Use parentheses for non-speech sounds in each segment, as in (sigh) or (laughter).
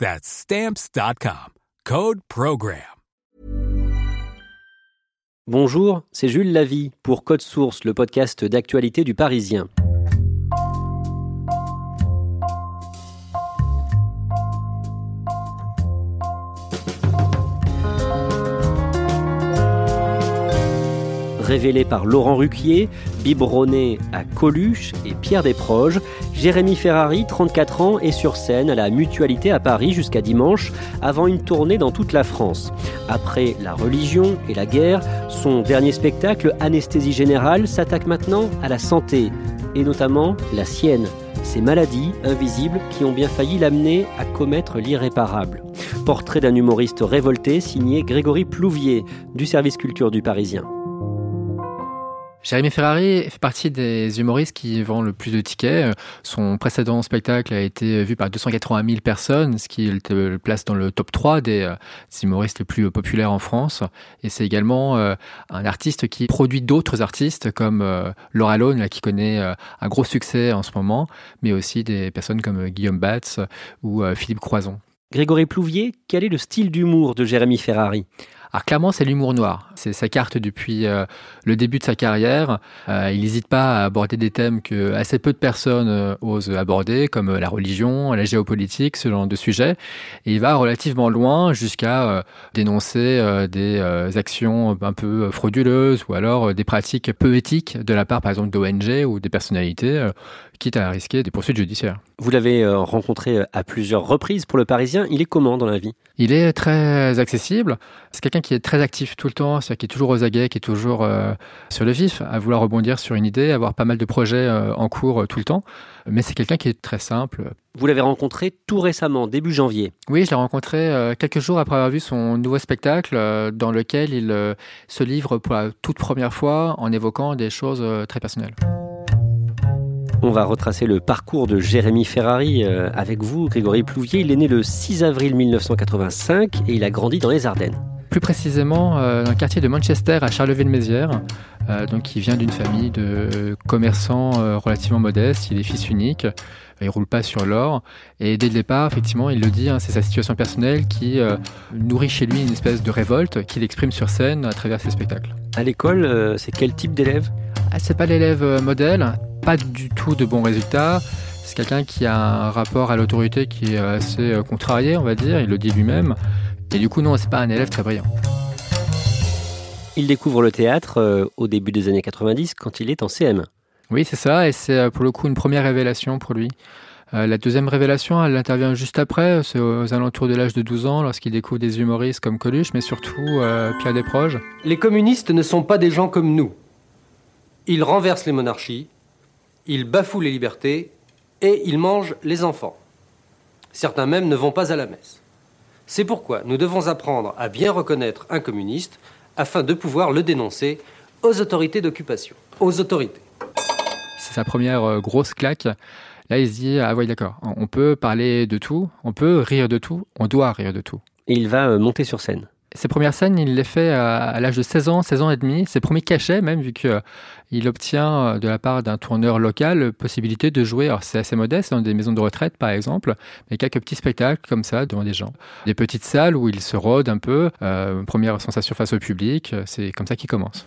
That's stamps.com. Code program. Bonjour, c'est Jules Lavie pour Code Source, le podcast d'actualité du Parisien. Révélé par Laurent Ruquier, biberonné à Coluche et Pierre Desproges, Jérémy Ferrari, 34 ans, est sur scène à la Mutualité à Paris jusqu'à dimanche, avant une tournée dans toute la France. Après la religion et la guerre, son dernier spectacle, Anesthésie Générale, s'attaque maintenant à la santé, et notamment la sienne ces maladies invisibles qui ont bien failli l'amener à commettre l'irréparable. Portrait d'un humoriste révolté signé Grégory Plouvier du service culture du Parisien. Jérémy Ferrari fait partie des humoristes qui vendent le plus de tickets. Son précédent spectacle a été vu par 280 000 personnes, ce qui le place dans le top 3 des, humoristes les plus populaires en France. Et c'est également euh, un artiste qui produit d'autres artistes comme euh, Laura Lone, qui connaît euh, un gros succès en ce moment, mais aussi des personnes comme Guillaume Batz ou Philippe Croison. Grégory Plouvier, quel est le style d'humour de Jérémy Ferrari? Alors clairement, c'est l'humour noir. C'est sa carte depuis euh, le début de sa carrière. Euh, il n'hésite pas à aborder des thèmes que assez peu de personnes euh, osent aborder, comme la religion, la géopolitique, ce genre de sujets. Et il va relativement loin jusqu'à dénoncer des actions un peu frauduleuses ou alors des pratiques peu éthiques de la part, par exemple, d'ONG ou des personnalités, quitte à risquer des poursuites judiciaires. Vous l'avez rencontré à plusieurs reprises pour le Parisien. Il est comment dans la vie? Il est très accessible. C'est quelqu'un qui est très actif tout le temps, c'est-à-dire qui est toujours aux aguets, qui est toujours euh, sur le vif, à vouloir rebondir sur une idée, avoir pas mal de projets euh, en cours euh, tout le temps. Mais c'est quelqu'un qui est très simple. Vous l'avez rencontré tout récemment, début janvier? Oui, je l'ai rencontré quelques jours après avoir vu son nouveau spectacle, dans lequel il se livre pour la toute première fois en évoquant des choses très personnelles. On va retracer le parcours de Jérémy Ferrari avec vous, Grégory Plouvier. Il est né le 6 avril 1985 et il a grandi dans les Ardennes plus précisément euh, dans le quartier de Manchester à Charleville-Mézières. Euh, donc il vient d'une famille de commerçants euh, relativement modestes, il est fils unique, il roule pas sur l'or. Et dès le départ, effectivement, il le dit, hein, c'est sa situation personnelle qui nourrit chez lui une espèce de révolte qu'il exprime sur scène à travers ses spectacles. À l'école, c'est quel type d'élève? Ah, C'est pas l'élève modèle, pas du tout de bons résultats. C'est quelqu'un qui a un rapport à l'autorité qui est assez contrarié, on va dire, il le dit lui-même. Et du coup, non, c'est pas un élève très brillant. Il découvre le théâtre euh, au début des années 90 quand il est en CM. Oui, c'est ça, et c'est euh, pour le coup une première révélation pour lui. Euh, la deuxième révélation, elle intervient juste après, c'est aux alentours de l'âge de 12 ans, lorsqu'il découvre des humoristes comme Coluche, mais surtout Pierre Desproges. Les communistes ne sont pas des gens comme nous. Ils renversent les monarchies, ils bafouent les libertés et ils mangent les enfants. Certains même ne vont pas à la messe. C'est pourquoi nous devons apprendre à bien reconnaître un communiste afin de pouvoir le dénoncer aux autorités d'occupation. Aux autorités. C'est sa première euh, grosse claque. Là, il se dit Ah oui, d'accord, on peut parler de tout, on peut rire de tout, on doit rire de tout. Et il va euh, monter sur scène. Ses premières scènes, il les fait à, l'âge de 16 ans, 16 ans et demi. Ses premiers cachets même, vu qu'il obtient de la part d'un tourneur local possibilité de jouer. Alors c'est assez modeste, dans des maisons de retraite par exemple, mais quelques petits spectacles comme ça devant des gens. Des petites salles où il se rôde un peu, euh, première sensation face au public, c'est comme ça qu'il commence.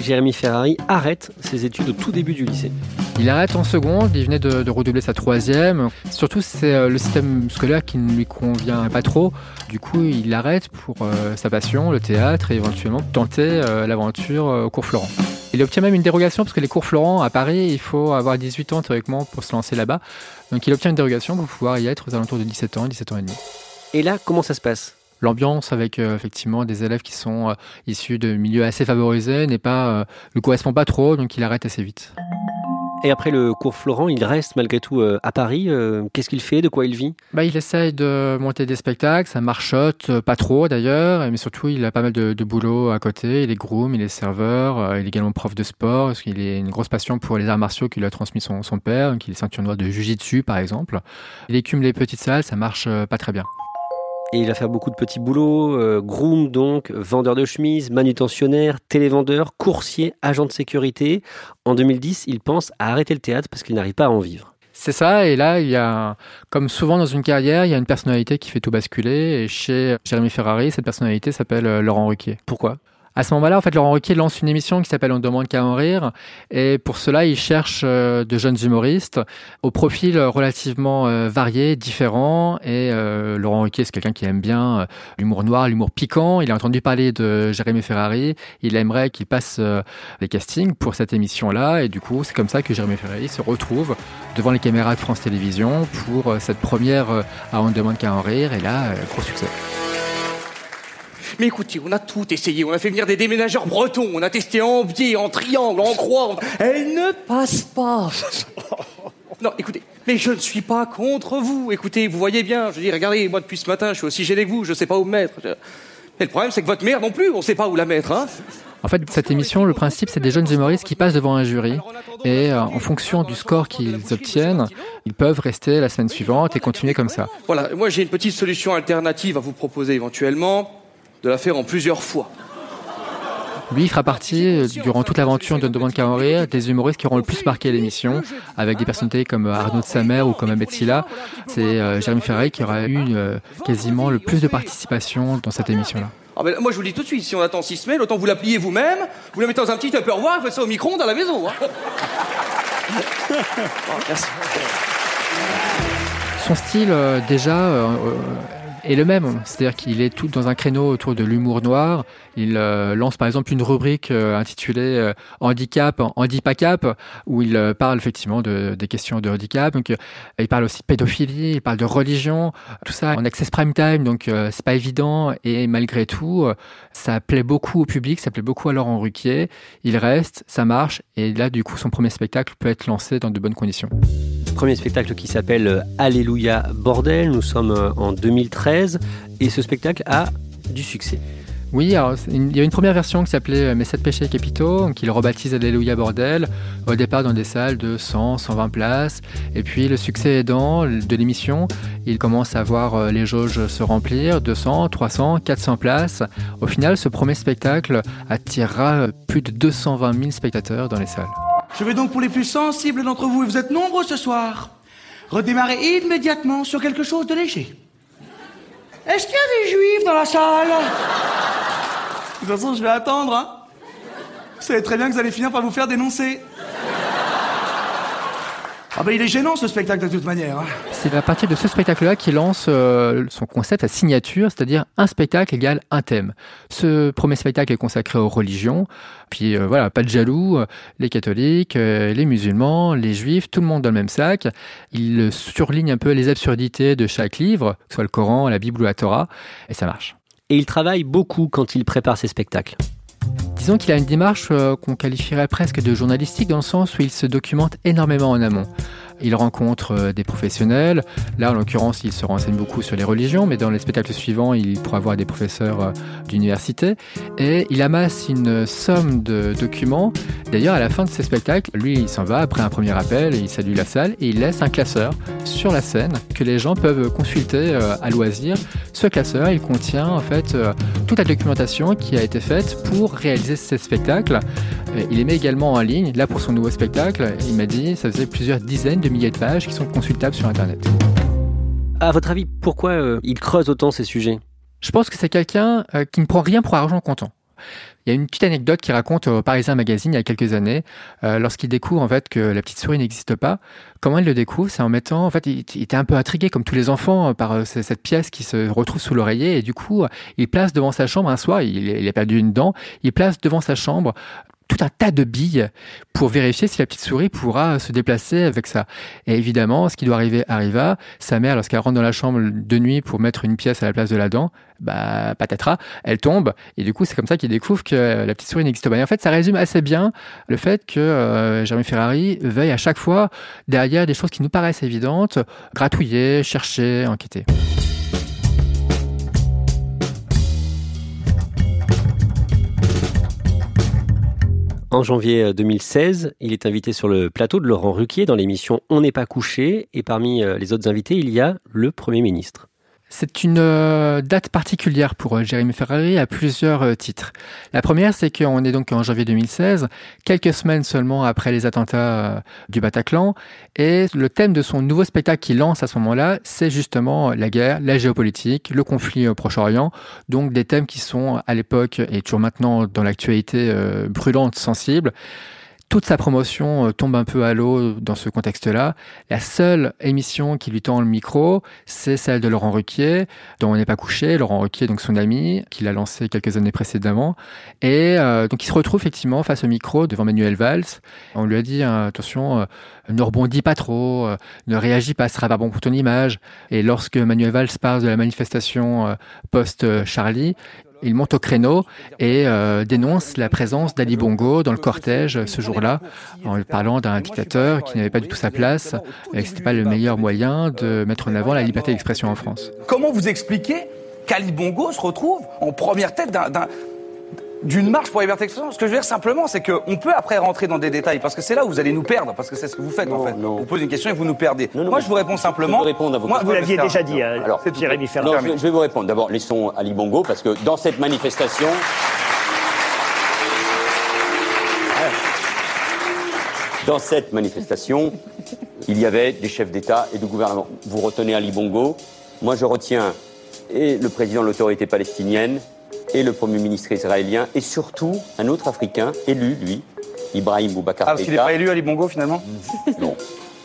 Jérémy Ferrari arrête ses études au tout début du lycée. Il arrête en seconde, il venait de, redoubler sa troisième. Surtout, c'est euh, le système scolaire qui ne lui convient pas trop. Du coup, il arrête pour euh, sa passion, le théâtre, et éventuellement tenter euh, l'aventure au cours Florent. Il obtient même une dérogation parce que les cours Florent à Paris, il faut avoir 18 ans théoriquement pour se lancer là-bas. Donc il obtient une dérogation pour pouvoir y être aux alentours de 17 ans, 17 ans et demi. Et là, comment ça se passe? L'ambiance avec euh, effectivement des élèves qui sont euh, issus de milieux assez favorisés n'est pas euh, ne correspond pas trop, donc il arrête assez vite. Et après le cours Florent, il reste malgré tout à Paris. Qu'est-ce qu'il fait De quoi il vit? Bah, Il essaye de monter des spectacles, ça marchote, pas trop d'ailleurs, mais surtout il a pas mal de, boulot à côté. Il est groom, il est serveur, il est également prof de sport, parce qu'il a une grosse passion pour les arts martiaux qu'il a transmis son, son père, donc il est ceinture noire de jujitsu par exemple. Il écume les petites salles, ça marche pas très bien. Et il va faire beaucoup de petits boulots, euh, groom donc, vendeur de chemises, manutentionnaire, télévendeur, coursier, agent de sécurité. En 2010, il pense à arrêter le théâtre parce qu'il n'arrive pas à en vivre. C'est ça, et là, il y a, comme souvent dans une carrière, il y a une personnalité qui fait tout basculer, et chez Jérémy Ferrari, cette personnalité s'appelle euh, Laurent Ruquier. Pourquoi? À ce moment-là, en fait, Laurent Ruquier lance une émission qui s'appelle On demande qu'à en rire. Et pour cela, il cherche euh, de jeunes humoristes au profil relativement euh, varié, différent. Et euh, Laurent Ruquier, c'est quelqu'un qui aime bien l'humour noir, l'humour piquant. Il a entendu parler de Jérémy Ferrari. Il aimerait qu'il passe les castings pour cette émission-là. Et du coup, c'est comme ça que Jérémy Ferrari se retrouve devant les caméras de France Télévisions pour cette première à On demande qu'à en rire. Et là, gros succès. Mais écoutez, on a tout essayé. On a fait venir des déménageurs bretons. On a testé en biais, en triangle, en croix. Elle ne passe pas. (laughs) Non, écoutez, mais je ne suis pas contre vous. Écoutez, vous voyez bien. Je dis, regardez, moi depuis ce matin, je suis aussi gêné que vous. Je ne sais pas où me mettre. Mais le problème, c'est que votre mère non plus, on ne sait pas où la mettre. Hein en fait, cette émission, le principe, c'est des jeunes humoristes qui passent devant un jury et euh, en fonction du score qu'ils obtiennent, ils peuvent rester la semaine suivante et continuer comme ça. Voilà, moi j'ai une petite solution alternative à vous proposer éventuellement de la faire en plusieurs fois. Lui, il fera partie, euh, durant toute l'aventure de qu'à rire, des humoristes qui auront le plus marqué l'émission, avec des personnalités comme euh, Arnaud de Samer ou comme Ahmed Silla. C'est euh, Jérémy Ferrari qui aura eu quasiment le plus de participation dans cette émission-là. Ah ben, moi, je vous le dis tout de suite, si on attend six semaines, autant vous la pliez vous-même, vous la mettez dans un petit tupperware, vous faites ça au micro-ondes à la maison. Hein. (laughs) merci. Son style, déjà, est le même. C'est-à-dire qu'il est tout dans un créneau autour de l'humour noir. Il euh, lance par exemple une rubrique euh, intitulée euh, Handicap, Handipacap, où il parle effectivement de, des questions de handicap. Donc, il parle aussi de pédophilie, il parle de religion, tout ça en access prime time, donc c'est pas évident. Et malgré tout, ça plaît beaucoup au public, ça plaît beaucoup à Laurent Ruquier. Il reste, ça marche, et là, du coup, son premier spectacle peut être lancé dans de bonnes conditions. Premier spectacle qui s'appelle Alléluia Bordel. Nous sommes en 2013 et ce spectacle a du succès. Oui, alors, il y a une première version qui s'appelait euh, Mes sept péchés capitaux, qu'il rebaptise Alléluia Bordel, au départ dans des salles de 100, 120 places. Et puis le succès aidant de l'émission, il commence à voir euh, les jauges se remplir, 200, 300, 400 places. Au final, ce premier spectacle attirera euh, plus de 220 000 spectateurs dans les salles. Je vais donc pour les plus sensibles d'entre vous, et vous êtes nombreux ce soir, redémarrer immédiatement sur quelque chose de léger. Est-ce qu'il y a des juifs dans la salle? De toute façon, je vais attendre. Hein. Vous savez très bien que vous allez finir par vous faire dénoncer. Ah ben il est gênant ce spectacle de toute manière. Hein. C'est à partir de ce spectacle-là qu'il lance euh, son concept à signature, c'est-à-dire un spectacle égale un thème. Ce premier spectacle est consacré aux religions, puis euh, voilà, pas de jaloux, euh, les catholiques, les musulmans, les juifs, tout le monde dans le même sac. Il surligne un peu les absurdités de chaque livre, que ce soit le Coran, la Bible ou la Torah, et ça marche. Et il travaille beaucoup quand il prépare ses spectacles. Disons qu'il a une démarche euh, qu'on qualifierait presque de journalistique dans le sens où il se documente énormément en amont. Il rencontre euh, des professionnels. Là, en l'occurrence, il se renseigne beaucoup sur les religions, mais dans les spectacles suivants, il pourra voir des professeurs euh, d'université. Et il amasse une somme de documents. D'ailleurs, à la fin de ces spectacles, lui, il s'en va après un premier appel et il salue la salle et il laisse un classeur sur la scène que les gens peuvent consulter à loisir Ce classeur, il contient en fait euh, toute la documentation qui a été faite pour réaliser ces spectacles. Il les met également en ligne. Là, pour son nouveau spectacle, il m'a dit ça faisait plusieurs dizaines de milliers de pages qui sont consultables sur Internet. À votre avis, pourquoi il creuse autant ces sujets? Je pense que c'est quelqu'un qui ne prend rien pour argent comptant. Il y a une petite anecdote qui raconte au Parisien Magazine il y a quelques années, euh, lorsqu'il découvre en fait que la petite souris n'existe pas. Comment il le découvre? C'est en mettant, en fait, il, était un peu intrigué comme tous les enfants euh, par euh, cette pièce qui se retrouve sous l'oreiller et du coup, il place devant sa chambre un soir, il, il a perdu une dent, il place devant sa chambre tout un tas de billes pour vérifier si la petite souris pourra se déplacer avec ça. Et évidemment, ce qui doit arriver arriva. Sa mère, lorsqu'elle rentre dans la chambre de nuit pour mettre une pièce à la place de la dent, bah, patatras, elle tombe. Et du coup, c'est comme ça qu'il découvre que la petite souris n'existe pas. Et en fait, ça résume assez bien le fait que euh, Jérémy Ferrari veille à chaque fois derrière des choses qui nous paraissent évidentes, gratouiller, chercher, enquêter. En janvier 2016, euh, il est invité sur le plateau de Laurent Ruquier dans l'émission On n'est pas couché et parmi euh, les autres invités, il y a le Premier ministre. C'est une euh, date particulière pour euh, Jérémy Ferrari à plusieurs euh, titres. La première, c'est qu'on est donc en janvier 2016, quelques semaines seulement après les attentats du Bataclan, et le thème de son nouveau spectacle qu'il lance à ce moment-là, c'est justement la guerre, la géopolitique, le conflit Proche-Orient, donc des thèmes qui sont à l'époque et toujours maintenant dans l'actualité brûlante, sensible toute sa promotion euh, tombe un peu à l'eau dans ce contexte-là. La seule émission qui lui tend le micro, c'est celle de Laurent Ruquier, dont on n'est pas couché. Laurent Ruquier, donc son ami, qu'il a lancé quelques années précédemment. Et euh, donc il se retrouve effectivement face au micro devant Manuel Valls. On lui a dit hein, attention, euh, ne rebondis pas trop, ne réagis pas, ce sera pas bon pour ton image. Et lorsque Manuel Valls parle de la manifestation post-Charlie, il monte au créneau et euh, dénonce la présence d'Ali Bongo dans le cortège ce jour-là, en parlant d'un dictateur qui n'avait pas du tout sa place et que ce n'était pas le meilleur moyen de mettre en avant la liberté d'expression en France. Comment vous expliquez qu'Ali Bongo se retrouve en première tête d'un d'une marche pour la liberté d'expression. Ce que je veux dire simplement, c'est qu'on peut après rentrer dans des détails, parce que c'est là où vous allez nous perdre, parce que c'est ce que vous faites en fait. Vous posez une question et vous nous perdez. Moi, je vous réponds simplement. Je répondre à vos Moi, vous l'aviez déjà dit, hein, Alors, c'est Jérémy Ferrand. Je, je vais vous répondre. D'abord, laissons Ali Bongo, parce que dans cette manifestation. Dans cette manifestation, il y avait des chefs d'État et de gouvernement. Vous retenez Ali Bongo. Moi, je retiens et le président de l'autorité palestinienne et le Premier ministre israélien, et surtout un autre Africain élu, lui, Ibrahim Boubacar Ah, parce qu'il n'est pas élu Ali Bongo finalement (laughs) Non,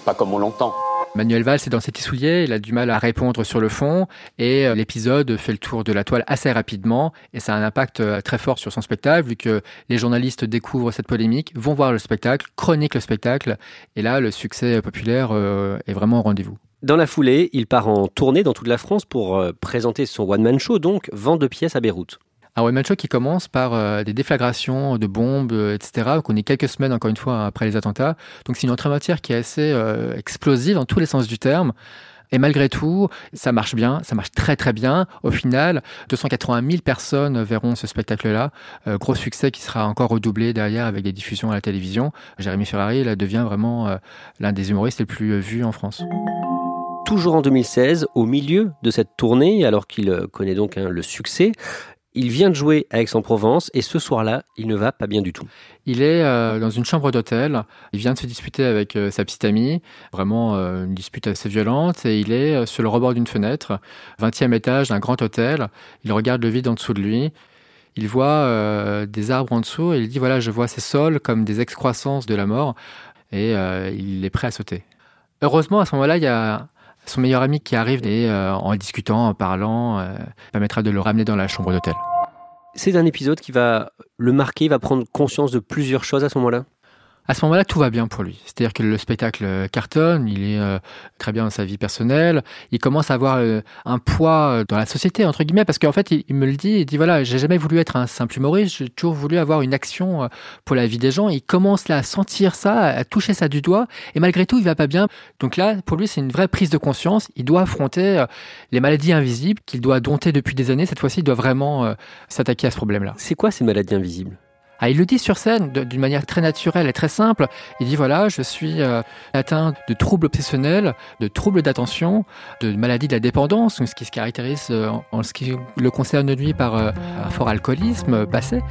pas comme on l'entend. Manuel Valls est dans ses petits souliers, il a du mal à répondre sur le fond et euh, l'épisode fait le tour de la toile assez rapidement et ça a un impact euh, très fort sur son spectacle vu que les journalistes découvrent cette polémique, vont voir le spectacle, chroniquent le spectacle et là le succès populaire euh, est vraiment au rendez-vous. Dans la foulée, il part en tournée dans toute la France pour présenter son one-man show, donc vente de pièces à Beyrouth. Un one-man qui commence par euh, des déflagrations de bombes, euh, etc. qu'on est quelques semaines, encore une fois, après les attentats. Donc c'est une entrée matière qui est assez euh, explosive dans tous les sens du terme. Et malgré tout, ça marche bien, ça marche très très bien. Au final, 280 000 personnes verront ce spectacle-là. gros succès qui sera encore redoublé derrière avec des diffusions à la télévision. Jérémy Ferrari là, devient vraiment l'un des humoristes les plus vus en France toujours en 2016, au milieu de cette tournée, alors qu'il connaît donc hein, le succès, il vient de jouer à Aix-en-Provence et ce soir-là, il ne va pas bien du tout. Il est euh, dans une chambre d'hôtel. Il vient de se disputer avec euh, sa petite amie, vraiment euh, une dispute assez violente, et il est sur le rebord d'une fenêtre, 20e étage d'un grand hôtel. Il regarde le vide en dessous de lui. Il voit des arbres en dessous et il dit voilà, je vois ces sols comme des excroissances de la mort, et il est prêt à sauter. Heureusement, à ce moment-là, il y a son meilleur ami qui arrive et euh, en discutant, en parlant, euh, permettra de le ramener dans la chambre d'hôtel. C'est un épisode qui va le marquer, va prendre conscience de plusieurs choses à ce moment-là? À ce moment-là, tout va bien pour lui. C'est-à-dire que le spectacle cartonne, il est euh, très bien dans sa vie personnelle, il commence à avoir euh, un poids euh, dans la société, entre guillemets, parce qu'en fait, il, me le dit, il dit, voilà, j'ai jamais voulu être un simple humoriste, j'ai toujours voulu avoir une action pour la vie des gens. Il commence là à sentir ça, à toucher ça du doigt, et malgré tout, il va pas bien. Donc là, pour lui, c'est une vraie prise de conscience. Il doit affronter les maladies invisibles qu'il doit dompter depuis des années. Cette fois-ci, il doit vraiment s'attaquer à ce problème-là. C'est quoi ces maladies invisibles? Ah, il le dit sur scène d'une manière très naturelle et très simple. Il dit voilà, je suis euh, atteint de troubles obsessionnels, de troubles d'attention, de maladies de la dépendance, ce qui se caractérise euh, en, ce qui le concerne lui par euh, un fort alcoolisme passé.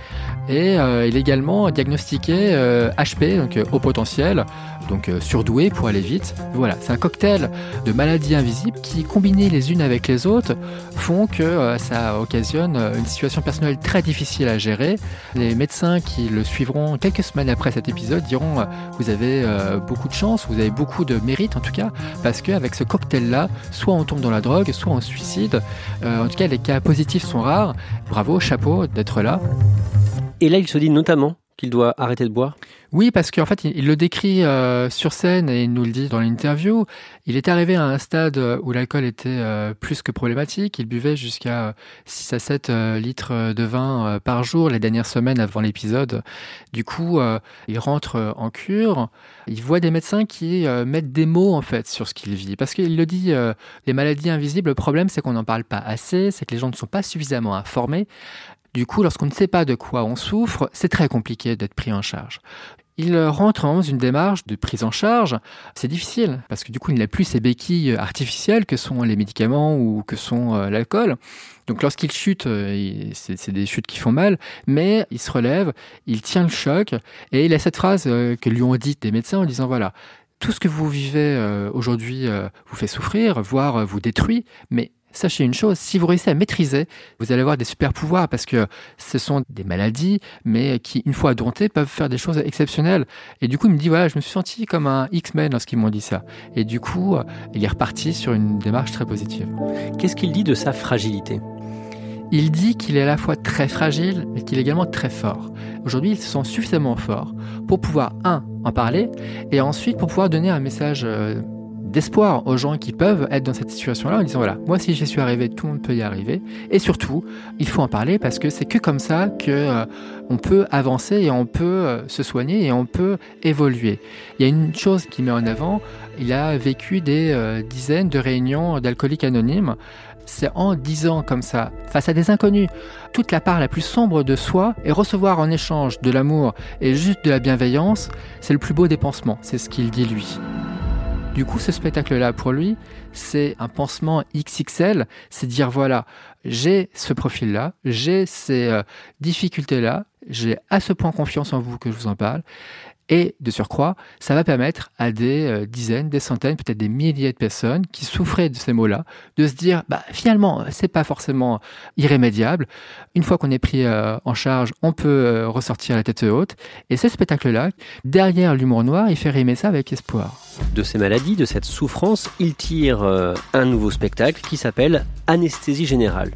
Et il est également diagnostiqué HP, donc haut potentiel, donc surdoué pour aller vite. Voilà, c'est un cocktail de maladies invisibles qui, combinées les unes avec les autres, font que ça occasionne une situation personnelle très difficile à gérer. Les médecins qui le suivront quelques semaines après cet épisode diront euh, vous avez euh, beaucoup de chance, vous avez beaucoup de mérite en tout cas, parce qu'avec ce cocktail-là, soit on tombe dans la drogue, soit on suicide. Euh, en tout cas, les cas positifs sont rares. Bravo, chapeau d'être là. Et là, il se dit notamment qu'il doit arrêter de boire? Oui, parce qu'en fait, il, le décrit euh, sur scène et il nous le dit dans l'interview. Il est arrivé à un stade où l'alcool était euh, plus que problématique. Il buvait jusqu'à 6 à 7 euh, litres de vin par jour les dernières semaines avant l'épisode. Du coup, il rentre en cure. Il voit des médecins qui mettent des mots en fait sur ce qu'il vit. Parce qu'il le dit, les maladies invisibles, le problème c'est qu'on n'en parle pas assez, c'est que les gens ne sont pas suffisamment informés. Du coup, lorsqu'on ne sait pas de quoi on souffre, c'est très compliqué d'être pris en charge. Il rentre dans une démarche de prise en charge. C'est difficile parce que du coup, il n'a plus ces béquilles artificielles que sont les médicaments ou que sont euh, l'alcool. Donc lorsqu'il chute, euh, c'est des chutes qui font mal, mais il se relève, il tient le choc et il a cette phrase euh, que lui ont dit des médecins en disant voilà, tout ce que vous vivez aujourd'hui vous fait souffrir, voire vous détruit, mais sachez une chose, si vous réussissez à maîtriser, vous allez avoir des super pouvoirs parce que ce sont des maladies, mais qui, une fois domptées, peuvent faire des choses exceptionnelles. Et du coup, il me dit, voilà, je me suis senti comme un X-Men lorsqu'ils m'ont dit ça. Et du coup, il est reparti sur une démarche très positive. Qu'est-ce qu'il dit de sa fragilité? Il dit qu'il est à la fois très fragile, mais qu'il est également très fort. Aujourd'hui, il se sent suffisamment fort pour pouvoir, un, en parler, et ensuite pour pouvoir donner un message euh, d'espoir aux gens qui peuvent être dans cette situation-là en disant voilà, moi si j'y suis arrivé, tout le monde peut y arriver. Et surtout, il faut en parler parce que c'est que comme ça que euh, on peut avancer et on peut euh, se soigner et on peut évoluer. Il y a une chose qui met en avant, il a vécu des euh, dizaines de réunions d'alcooliques anonymes. C'est en disant comme ça, face à des inconnus, toute la part la plus sombre de soi et recevoir en échange de l'amour et juste de la bienveillance, c'est le plus beau des pansements, c'est ce qu'il dit lui. Du coup, ce spectacle-là, pour lui, c'est un pansement XXL, c'est dire voilà, j'ai ce profil-là, j'ai ces euh, difficultés-là, j'ai à ce point confiance en vous que je vous en parle, et de surcroît, ça va permettre à des euh, dizaines, des centaines, peut-être des milliers de personnes qui souffraient de ces mots-là, de se dire, bah, finalement, c'est pas forcément irrémédiable. Une fois qu'on est pris euh, en charge, on peut euh, ressortir la tête haute. Et ce spectacle-là, derrière l'humour noir, il fait rimer ça avec espoir. De ces maladies, de cette souffrance, il tire un nouveau spectacle qui s'appelle Anesthésie générale.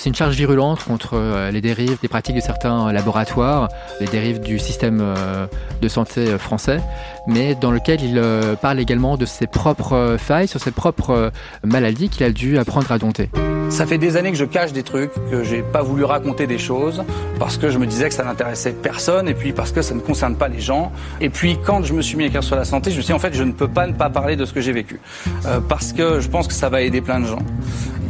C'est une charge virulente contre euh, les dérives des pratiques de certains laboratoires, les dérives du système euh, de santé euh, français, mais dans lequel il parle également de ses propres failles, sur ses propres maladies qu'il a dû apprendre à dompter. Ça fait des années que je cache des trucs, que j'ai pas voulu raconter des choses, parce que je me disais que ça n'intéressait personne, et puis parce que ça ne concerne pas les gens. Et puis quand je me suis mis à écrire sur la santé, je me suis dit en fait je ne peux pas ne pas parler de ce que j'ai vécu, parce que je pense que ça va aider plein de gens.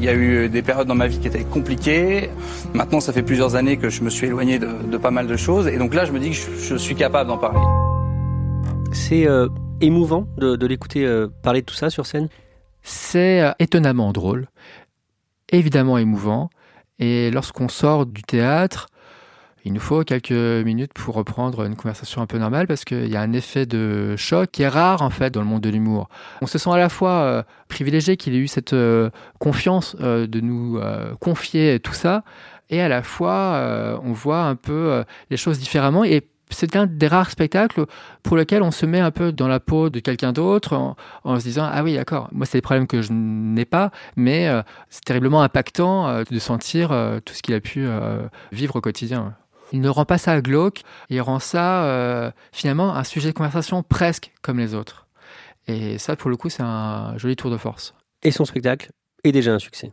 Il y a eu des périodes dans ma vie qui étaient compliquées. Maintenant, ça fait plusieurs années que je me suis éloigné de, pas mal de choses. Et donc là, je me dis que je, suis capable d'en parler. C'est euh, émouvant de, l'écouter euh, parler de tout ça sur scène? C'est euh, étonnamment drôle, évidemment émouvant. Et lorsqu'on sort du théâtre, il nous faut quelques minutes pour reprendre une conversation un peu normale parce qu'il y a un effet de choc qui est rare en fait dans le monde de l'humour. On se sent à la fois euh, privilégié qu'il ait eu cette euh, confiance euh, de nous confier tout ça et à la fois on voit un peu les choses différemment et c'est un des rares spectacles pour lequel on se met un peu dans la peau de quelqu'un d'autre en, se disant ah oui d'accord moi c'est des problèmes que je n'ai pas mais c'est terriblement impactant de sentir tout ce qu'il a pu vivre au quotidien. Il ne rend pas ça glauque, il rend ça euh, finalement un sujet de conversation presque comme les autres. Et ça, pour le coup, c'est un joli tour de force. Et son spectacle est déjà un succès.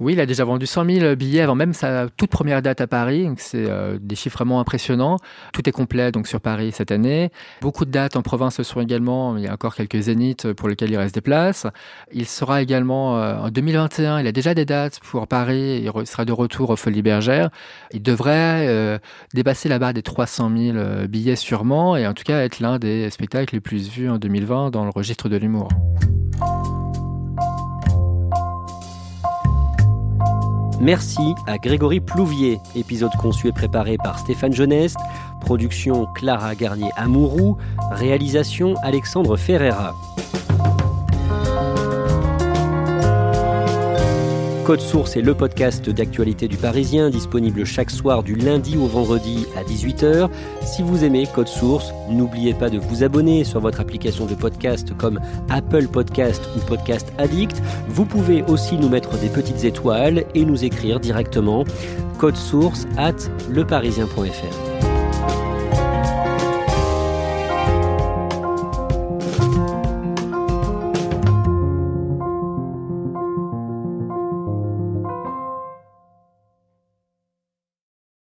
Oui, il a déjà vendu 100 000 billets avant même sa toute première date à Paris. C'est euh, des chiffres vraiment impressionnants. Tout est complet donc sur Paris cette année. Beaucoup de dates en province le sont également. Il y a encore quelques zéniths pour lesquels il reste des places. Il sera également euh, en 2021. Il a déjà des dates pour Paris. Il sera de retour aux Folies Bergères. Il devrait euh, dépasser la barre des 300 000 billets sûrement et en tout cas être l'un des spectacles les plus vus en 2020 dans le registre de l'humour. Merci à Grégory Plouvier, épisode conçu et préparé par Stéphane Geneste, production Clara Garnier-Amouroux, réalisation Alexandre Ferreira. Code Source est le podcast d'actualité du Parisien, disponible chaque soir du lundi au vendredi à 18h. Si vous aimez Code Source, n'oubliez pas de vous abonner sur votre application de podcast comme Apple Podcast ou Podcast Addict. Vous pouvez aussi nous mettre des petites étoiles et nous écrire directement code source at leparisien.fr.